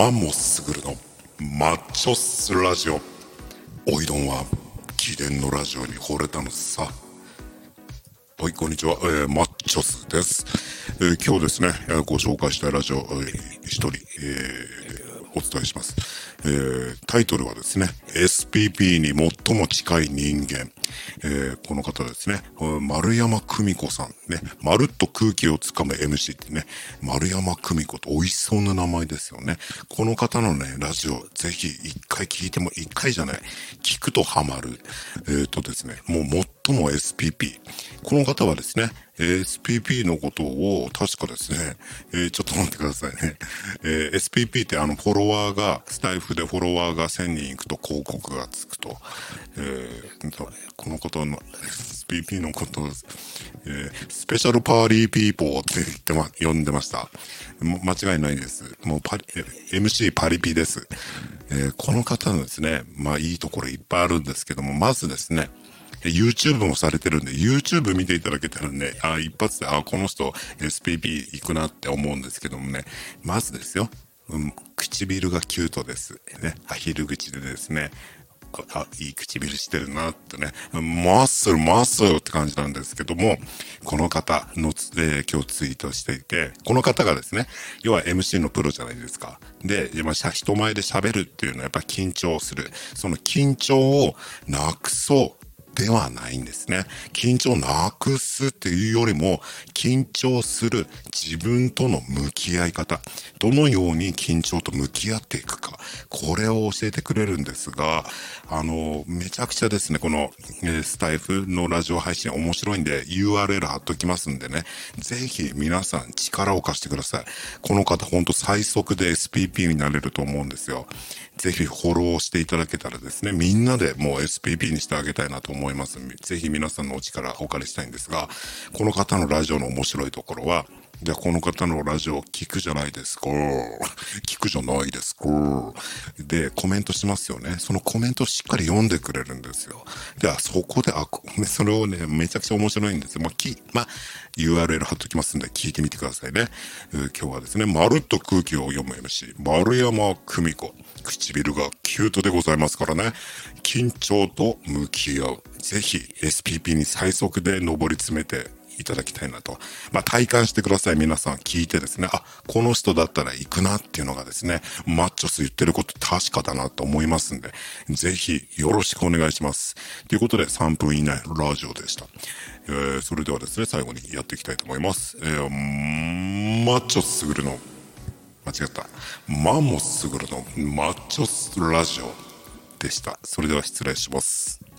マンモスグルのマッチョスラジオ。おいどんは貴殿のラジオに惚れたのさ。はいこんにちは、えー、マッチョスです、えー今日ですねえーご紹介したいラジオ、えー一人、えーお伝えします、えータイトルはですね SPP に最も近い人間、えーこの方ですね。丸山久美子さん。ね。まるっと空気をつかむ MC ってね。丸山久美子と美味しそうな名前ですよね。この方のねラジオぜひ一回聞いても一回じゃない。聞くとハマる。えっ、とですね。もう最も SPP この方はですね SPP のことを確かですね、えーちょっと待ってくださいね。えー SPP ってあのフォロワーが、スタイフでフォロワーが1000人いくと広告がつくと。えーこのことの SPP のことを、えースペシャルパーリーピーポーって言ってま、呼んでました。間違いないです。もうパリ、え MC パリピです。えーこの方のですね、まあいいところいっぱいあるんですけども、まずですね、YouTube もされてるんで、YouTube 見ていただけたらね、あ、一発で、あ、この人 SPP 行くなって思うんですけどもね、まずですよ、うん、唇がキュートです。ね、アヒル口でですね、あ、いい唇してるなってね、マッスル、マッスルって感じなんですけども、この方のつ、えー今日ツイートしていて、この方がですね、要は MC のプロじゃないですか。で、まあ、しゃ人前で喋るっていうのはやっぱ緊張する。その緊張をなくそう。ではないんですね。緊張なくすっていうよりも、緊張する自分との向き合い方、どのように緊張と向き合っていくか、これを教えてくれるんですが、あの、めちゃくちゃですね、この、スタイフのラジオ配信面白いんで URL 貼っときますんでね、ぜひ皆さん力を貸してください。この方ほんと最速で SPP になれると思うんですよ。ぜひフォローしていただけたらですね、みんなでもう SPP にしてあげたいなと思います。ぜひ皆さんのお力お借りしたいんですが、この方のラジオの面白いところは、じゃこの方のラジオ聞くじゃないですか。聞くじゃないですか。で、コメントしますよね。そのコメントをしっかり読んでくれるんですよ。で、あそこで、あ、それをね、めちゃくちゃ面白いんですよ。まあ、き、まあ、URL 貼っときますんで聞いてみてくださいね。今日はですね、まるっと空気を読む MC、丸山久美子。唇がキュートでございますからね。緊張と向き合う。ぜひ SPP に最速で上り詰めていただきたいなと。まあ、体感してください。皆さん聞いてですね。あ、この人だったら行くなっていうのがですね、マッチョス言ってること確かだなと思いますんで、ぜひよろしくお願いします。ということで3分以内のラジオでした。えー、それではですね、最後にやっていきたいと思います。えー、マッチョスすぐるの間違った。マンモスすぐるのマッチョスラジオでした。それでは失礼します。